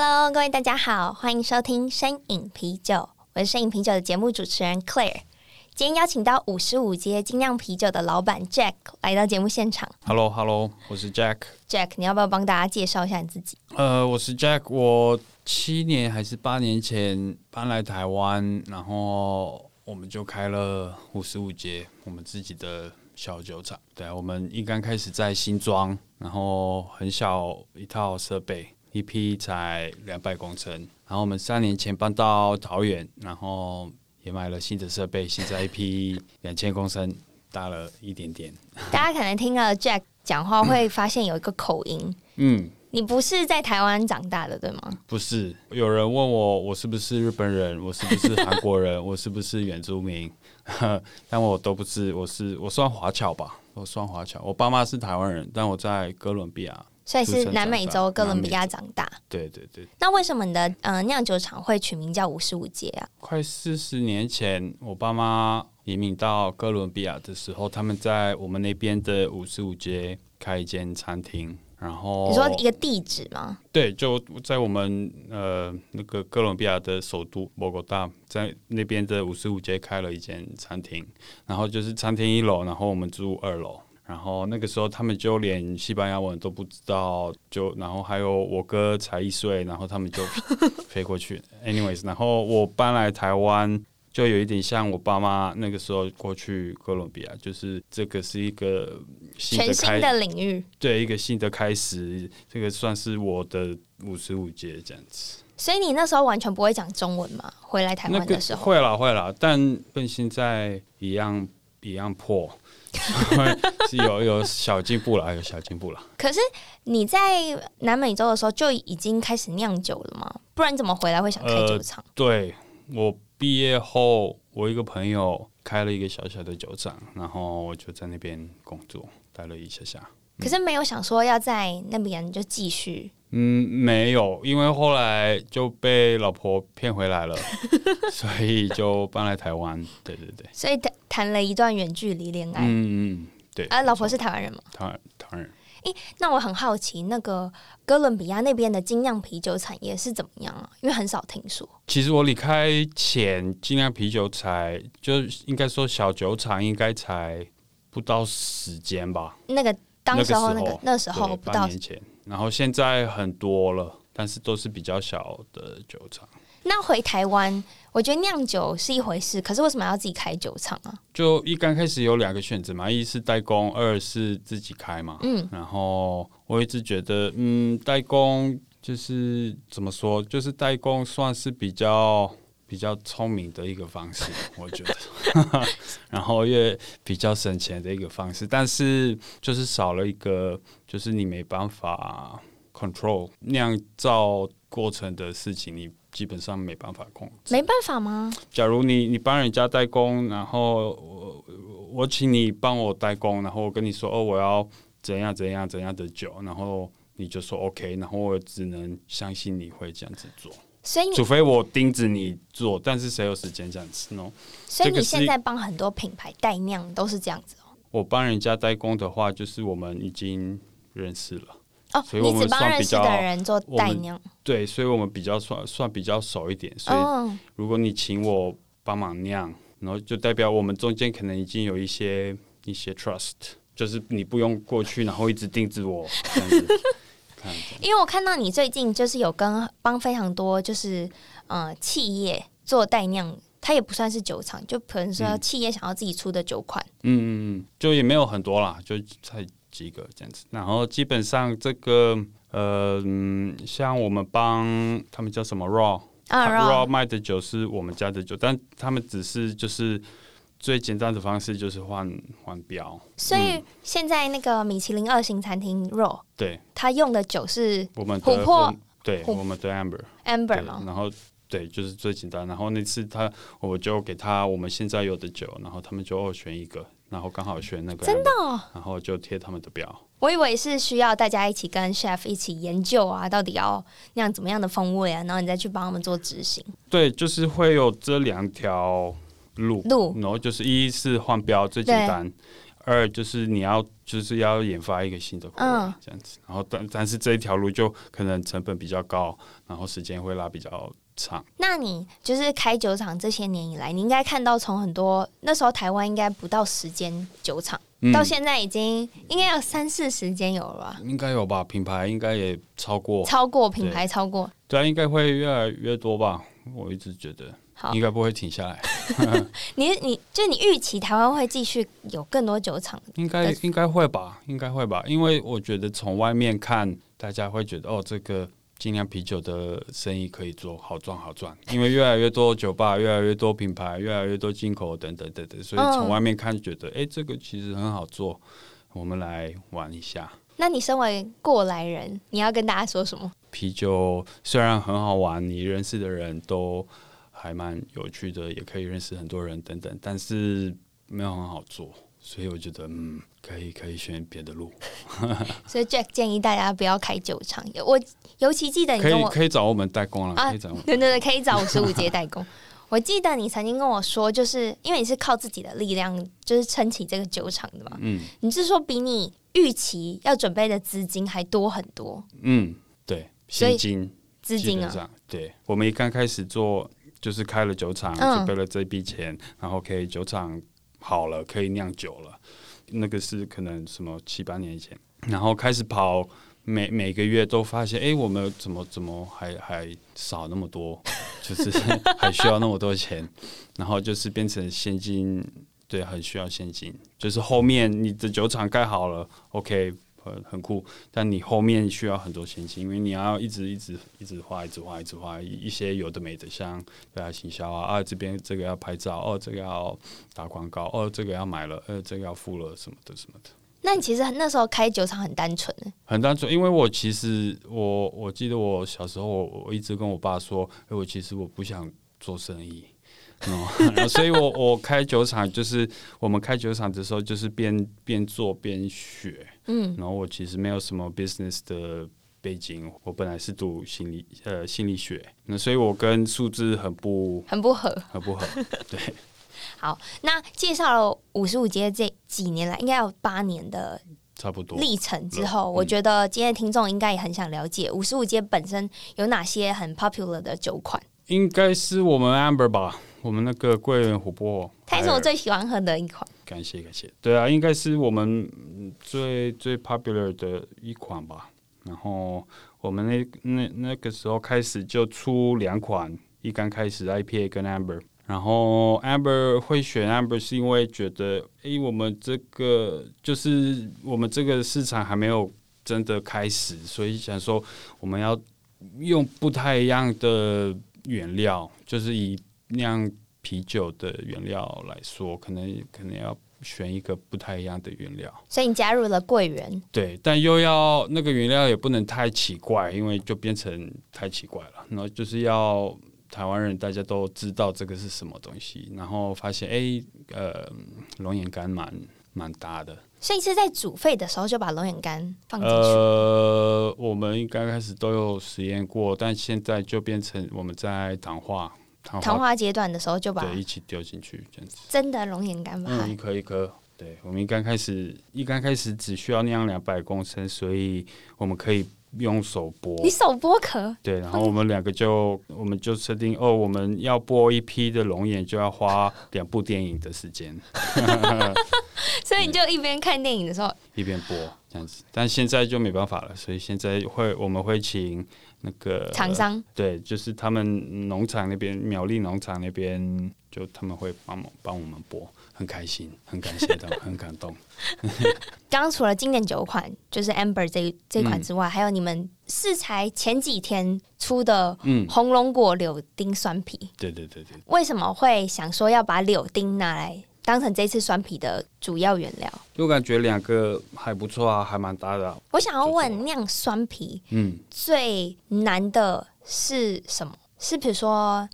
！Cheers！Hello，各位大家好，欢迎收听身影啤酒，我是身影啤酒的节目主持人 Claire。今天邀请到五十五街精酿啤酒的老板 Jack 来到节目现场。Hello，Hello，hello, 我是 Jack。Jack，你要不要帮大家介绍一下你自己？呃，我是 Jack，我七年还是八年前搬来台湾，然后我们就开了五十五街，我们自己的小酒厂。对，我们一刚开始在新庄，然后很小一套设备。一批才两百公升，然后我们三年前搬到桃园，然后也买了新的设备，现在一批两千公升，大了一点点。大家可能听了 Jack 讲话，会发现有一个口音。嗯，你不是在台湾长大的，对吗？不是，有人问我，我是不是日本人？我是不是韩国人？我是不是原住民？但我都不是，我是我算华侨吧，我算华侨。我爸妈是台湾人，但我在哥伦比亚。所以是南美洲哥伦比亚长大。对对对。那为什么你的呃酿酒厂会取名叫五十五街啊？快四十年前，我爸妈移民到哥伦比亚的时候，他们在我们那边的五十五街开一间餐厅。然后你说一个地址吗？对，就在我们呃那个哥伦比亚的首都波哥大，在那边的五十五街开了一间餐厅。然后就是餐厅一楼，然后我们住二楼。然后那个时候他们就连西班牙文都不知道，就然后还有我哥才一岁，然后他们就飞过去。Anyways，然后我搬来台湾，就有一点像我爸妈那个时候过去哥伦比亚，就是这个是一个新的开全新的领域，对，一个新的开始，这个算是我的五十五节这样子。所以你那时候完全不会讲中文嘛？回来台湾的时候？那个、会啦会啦，但跟现在一样一样破。是 有有小进步了，有小进步了。可是你在南美洲的时候就已经开始酿酒了吗？不然你怎么回来会想开酒厂？呃，对，我毕业后，我一个朋友开了一个小小的酒厂，然后我就在那边工作，待了一下下。可是没有想说要在那边就继续。嗯，没有，因为后来就被老婆骗回来了，所以就搬来台湾。对对对，所以谈谈了一段远距离恋爱。嗯嗯，对。啊，老婆是台湾人吗？台湾台湾人。诶，那我很好奇，那个哥伦比亚那边的精酿啤酒产业是怎么样啊？因为很少听说。其实我离开前，精酿啤酒才就应该说小酒厂应该才不到时间吧。那个当时候那个那时候不到年前。然后现在很多了，但是都是比较小的酒厂。那回台湾，我觉得酿酒是一回事，可是为什么要自己开酒厂啊？就一刚开始有两个选择嘛，一是代工，二是自己开嘛。嗯，然后我一直觉得，嗯，代工就是怎么说，就是代工算是比较。比较聪明的一个方式，我觉得，然后也比较省钱的一个方式，但是就是少了一个，就是你没办法 control 酿造过程的事情，你基本上没办法控制。没办法吗？假如你你帮人家代工，然后我我请你帮我代工，然后我跟你说哦，我要怎样怎样怎样的酒，然后你就说 OK，然后我只能相信你会这样子做。所以，除非我盯着你做，但是谁有时间这样子呢？所以你现在帮很多品牌代酿都是这样子哦。我帮人家代工的话，就是我们已经认识了哦。所以我们只帮认识的人做代酿，对，所以我们比较算算比较熟一点。所以如果你请我帮忙酿，然后就代表我们中间可能已经有一些一些 trust，就是你不用过去，然后一直盯着我这样子。因为我看到你最近就是有跟帮非常多就是呃企业做代酿，它也不算是酒厂，就可能说企业想要自己出的酒款。嗯嗯嗯，就也没有很多啦，就才几个这样子。然后基本上这个呃，像我们帮他们叫什么 Raw 啊 Raw 卖的酒是我们家的酒，但他们只是就是。最简单的方式就是换换标，所以现在那个米其林二星餐厅 Raw，对，他用的酒是我们琥珀对，我们对 Amber Amber 嘛？然后对，就是最简单。然后那次他我就给他我们现在有的酒，然后他们就选一个，然后刚好选那个真的，哦，然后就贴他们的标。我以为是需要大家一起跟 chef 一起研究啊，到底要酿怎么样的风味啊，然后你再去帮他们做执行。对，就是会有这两条路，路，然后就是一是换标最简单，二就是你要就是要研发一个新的口味，嗯，这样子。然后但但是这一条路就可能成本比较高，然后时间会拉比较长。那你就是开酒厂这些年以来，你应该看到从很多那时候台湾应该不到十间酒厂。到现在已经应该有三四十间有了吧？应该有吧，品牌应该也超过，超过品牌超过。对啊，应该会越来越多吧？我一直觉得，好，应该不会停下来。你你就你预期台湾会继续有更多酒厂？应该应该会吧？应该会吧？因为我觉得从外面看，大家会觉得哦，这个。精酿啤酒的生意可以做好赚好赚，因为越来越多酒吧，越来越多品牌，越来越多进口等等等等，所以从外面看觉得，哎、这个其实很好做，我们来玩一下。那你身为过来人，你要跟大家说什么？啤酒虽然很好玩，你认识的人都还蛮有趣的，也可以认识很多人等等，但是没有很好做。所以我觉得，嗯，可以可以选别的路。所以 Jack 建议大家不要开酒厂。我尤其记得你可以可以找我们代工了，啊，可以找我对对，可以找五十五节代工。我记得你曾经跟我说，就是因为你是靠自己的力量，就是撑起这个酒厂的嘛。嗯。你是说比你预期要准备的资金还多很多？嗯，对，现金资金啊。对，我们一刚开始做，就是开了酒厂，准备了这笔钱，然后可以酒厂。好了，可以酿酒了。那个是可能什么七八年前，然后开始跑，每每个月都发现，哎，我们怎么怎么还还少那么多，就是还需要那么多钱，然后就是变成现金，对，很需要现金。就是后面你的酒厂盖好了，OK。很很酷，但你后面需要很多前期，因为你要一直一直一直画，一直画，一直画一些有的没的，像对啊，行销啊，啊这边这个要拍照，哦这个要打广告，哦这个要买了，呃这个要付了什么的什么的。那你其实那时候开酒厂很单纯，很单纯，因为我其实我我记得我小时候我我一直跟我爸说，哎我其实我不想做生意。哦，所以我我开酒厂就是我们开酒厂的时候就是边边做边学，嗯，然后我其实没有什么 business 的背景，我本来是读心理呃心理学，那所以我跟数字很不很不合，很不合，对。好，那介绍了五十五街这几年来应该有八年的差不多历程之后，我觉得今天听众应该也很想了解五十五街本身有哪些很 popular 的酒款，应该是我们 Amber 吧。我们那个桂圆琥珀，它也是我最喜欢喝的一款。感谢感谢，对啊，应该是我们最最 popular 的一款吧。然后我们那那那个时候开始就出两款，一刚开始 IPA 跟 Amber。然后 Amber 会选 Amber 是因为觉得，诶，我们这个就是我们这个市场还没有真的开始，所以想说我们要用不太一样的原料，就是以。酿啤酒的原料来说，可能可能要选一个不太一样的原料。所以你加入了桂圆，对，但又要那个原料也不能太奇怪，因为就变成太奇怪了。然后就是要台湾人大家都知道这个是什么东西，然后发现哎，呃，龙眼干蛮蛮搭的。所以是在煮沸的时候就把龙眼干放进去。呃，我们刚开始都有实验过，但现在就变成我们在糖化。糖花阶段的时候就把对一起丢进去，这样子。真的龙眼干吧？嗯，一颗一颗。对，我们一刚开始，一刚开始只需要酿两百公升，所以我们可以用手剥。你手剥壳？对，然后我们两个就，我们就设定哦，我们要剥一批的龙眼，就要花两部电影的时间。所以你就一边看电影的时候一边剥这样子，但现在就没办法了，所以现在会我们会请。那个厂商、呃、对，就是他们农场那边，苗栗农场那边，就他们会帮忙帮我们播，很开心，很感谢他们，很感动。刚刚除了经典酒款，就是 Amber 这这款之外，嗯、还有你们是才前几天出的红龙果柳丁酸啤。对对对对。为什么会想说要把柳丁拿来当成这次酸啤的主要原料。我感觉两个还不错啊，还蛮搭的啊。我想要问酿酸啤，嗯，最难的是什么？是比如说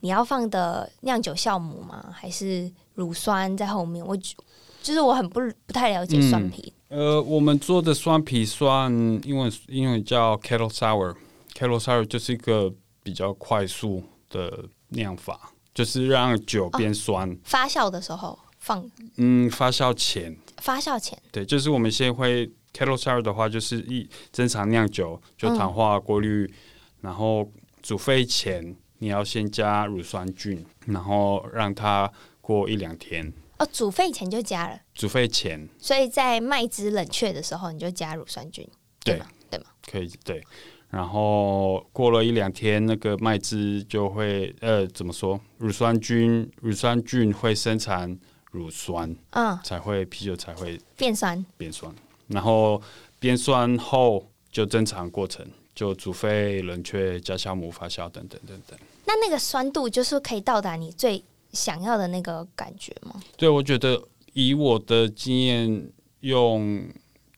你要放的酿酒酵母吗？还是乳酸在后面？我就是我很不不太了解酸啤。嗯。呃，我们做的酸啤酸，因为因为叫 kettle sour，kettle sour 就是一个比较快速的酿法。就是让酒变酸，哦，发酵的时候放，嗯，发酵前，发酵前，对，就是我们现在会 kettle sour 的话，就是一正常酿酒就糖化过滤，嗯，然后煮沸前你要先加乳酸菌，然后让它过一两天。哦，煮沸前就加了，煮沸前，所以在麦汁冷却的时候你就加乳酸菌，对吗？对吗？可以，对。然后过了一两天，那个麦汁就会呃，怎么说？乳酸菌，乳酸菌会生产乳酸，嗯，才会啤酒才会变酸，变酸。然后变酸后就正常过程，就煮沸、冷却、加酵母、发酵等等等等。那那个酸度就是可以到达你最想要的那个感觉吗？对，我觉得以我的经验用。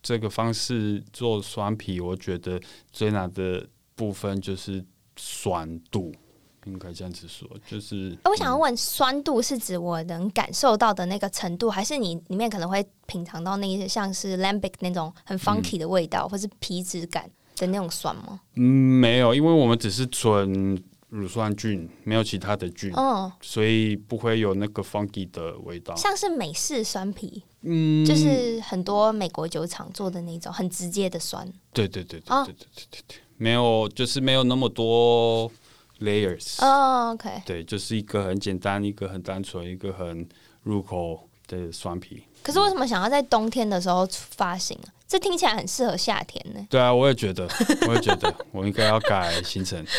这个方式做酸皮，我觉得最难的部分就是酸度，应该这样子说。就是我想要问，酸度是指我能感受到的那个程度，还是你里面可能会品尝到那些像是 lambic 那种很 funky 的味道，嗯、或是皮质感的那种酸吗？嗯，没有，因为我们只是纯乳酸菌，没有其他的菌，哦，所以不会有那个 funky 的味道，像是美式酸啤。嗯，就是很多美国酒厂做的那种很直接的酸。对对对对对对对对对，没有，就是没有那么多 layers。哦，OK。对，就是一个很简单，一个很单纯，一个很入口的酸啤。可是为什么想要在冬天的时候发行啊？这听起来很适合夏天呢。对啊，我也觉得，我也觉得，我应该要改行程。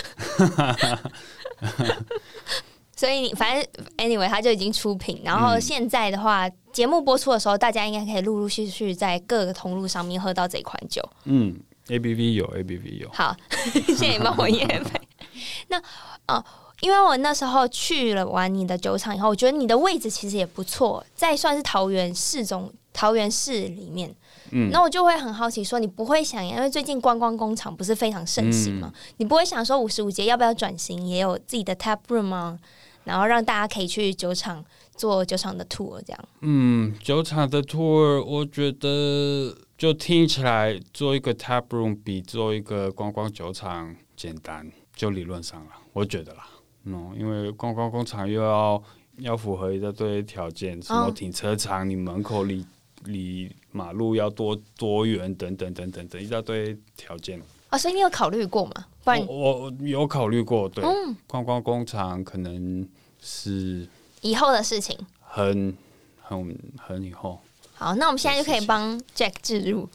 所以你反正 anyway，它就已经出品。然后现在的话，节、嗯、目播出的时候，大家应该可以陆陆续续在各个通路上面喝到这款酒。嗯，ABV 有，ABV 有。好，谢谢你帮我业配。那哦、呃，因为我那时候去了玩你的酒厂以后，我觉得你的位置其实也不错，在算是桃园市中，桃园市里面。嗯，那我就会很好奇，说你不会想，因为最近观光工厂不是非常盛行嘛？嗯、你不会想说五十五节要不要转型，也有自己的 tap room 吗？然后让大家可以去酒厂做酒厂的 tour，这样。嗯，酒厂的 tour，我觉得就听起来做一个 tap room 比做一个观光酒厂简单，就理论上了，我觉得啦。嗯，因为观光工厂又要要符合一大堆条件，什么停车场，你门口离离马路要多多远，等等等等等一大堆条件。啊，所以你有考虑过吗？不然我，我有考虑过，对，嗯、观光工厂可能是以后的事情，很很很以后。好，那我们现在就可以帮 Jack 置入。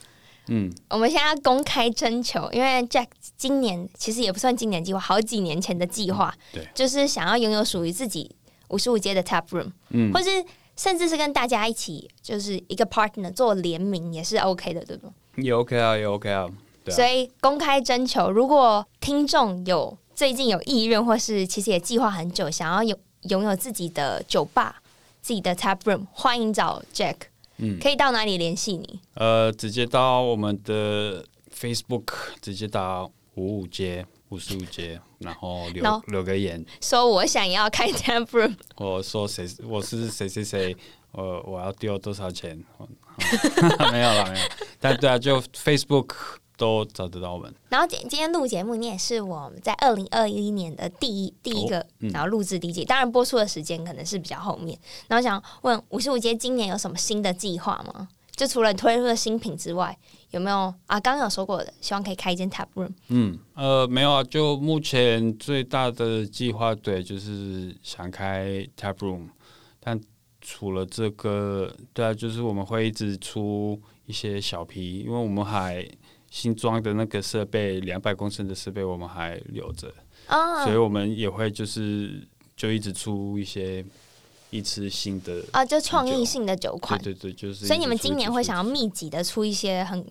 嗯，我们现在要公开征求，因为 Jack 今年其实也不算今年计划，好几年前的计划，嗯，对，就是想要拥有属于自己五十五街的 Tap Room，嗯，或是甚至是跟大家一起，就是一个 partner 做联名也是 OK 的，对不？也 OK 啊，也 OK 啊。所以公开征求，如果听众有最近有意愿，或是其实也计划很久，想要有拥有自己的酒吧、自己的 tap room，欢迎找 Jack。嗯，可以到哪里联系你？呃，直接到我们的 Facebook，直接打五五街五十五街，然后留 no, 留个言，说我想要开 tap room。我说谁？我是谁谁谁？我我要丢多少钱？没有了，没有。但对啊，就 Facebook。都找得到我们。然后今今天录节目，你也是我们在二零二一年的第一第一个，然后录制第一集。当然播出的时间可能是比较后面。然后想问五十五街今年有什么新的计划吗？就除了推出的新品之外，有没有啊？刚刚有说过的，希望可以开一间 tap room。嗯，呃，没有啊。就目前最大的计划，对，就是想开 tap room。但除了这个，对啊，就是我们会一直出一些小皮，因为我们还。新装的那个设备，两百公升的设备我们还留着，oh. 所以我们也会就是就一直出一些一次性的啊，oh, 就创意性的酒款，对对对，就是。所以你们今年会想要密集的出一些很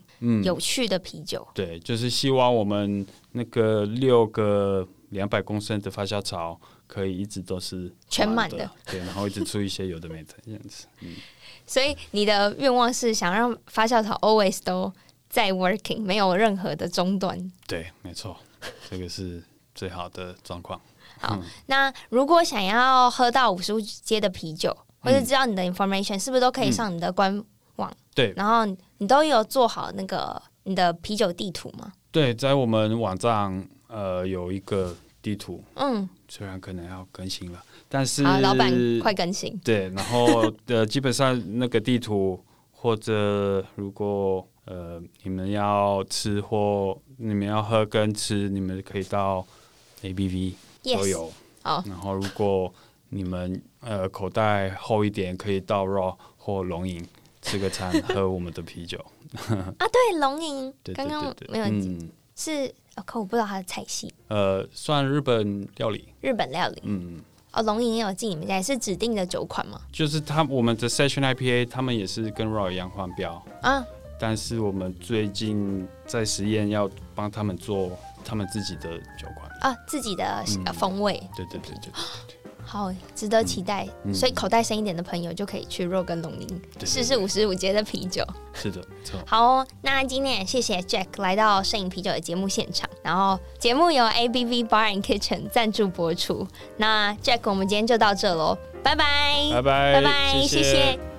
有趣的啤酒，嗯，对，就是希望我们那个六个两百公升的发酵槽可以一直都是全满的，对，然后一直出一些有的没的这样子。嗯，所以你的愿望是想让发酵槽 always 都在 working，没有任何的中断。对，没错，这个是最好的状况。好，嗯、那如果想要喝到五十五街的啤酒，或者知道你的 information，、嗯、是不是都可以上你的官网？对，然后你都有做好那个你的啤酒地图吗？对，在我们网站呃有一个地图，嗯，虽然可能要更新了，但是老板快更新。对，然后呃基本上那个地图或者如果呃你们要吃或你们要喝跟吃，你们可以到 ABV。都有，好。然后如果你们呃口袋厚一点，可以到 Raw 或龙吟吃个餐，喝我们的啤酒。啊，对，龙吟，刚刚没有，嗯、是，可我不知道它的菜系。呃，算日本料理。日本料理，嗯，哦，龙吟也有进你们家，也是指定的酒款吗？就是他我们的 Session IPA，他们也是跟 Raw 一样换标啊。但是我们最近在实验，要帮他们做他们自己的酒款。啊，自己的风味，对对对对，好，值得期待。所以口袋深一点的朋友就可以去 Raw 跟龙吟试试五十五阶的啤酒。是的，错。好哦，那今天也谢谢 Jack 来到摄影啤酒的节目现场。然后节目由 ABV Bar and Kitchen 赞助播出。那 Jack，我们今天就到这喽，拜拜，拜拜，拜拜，谢谢。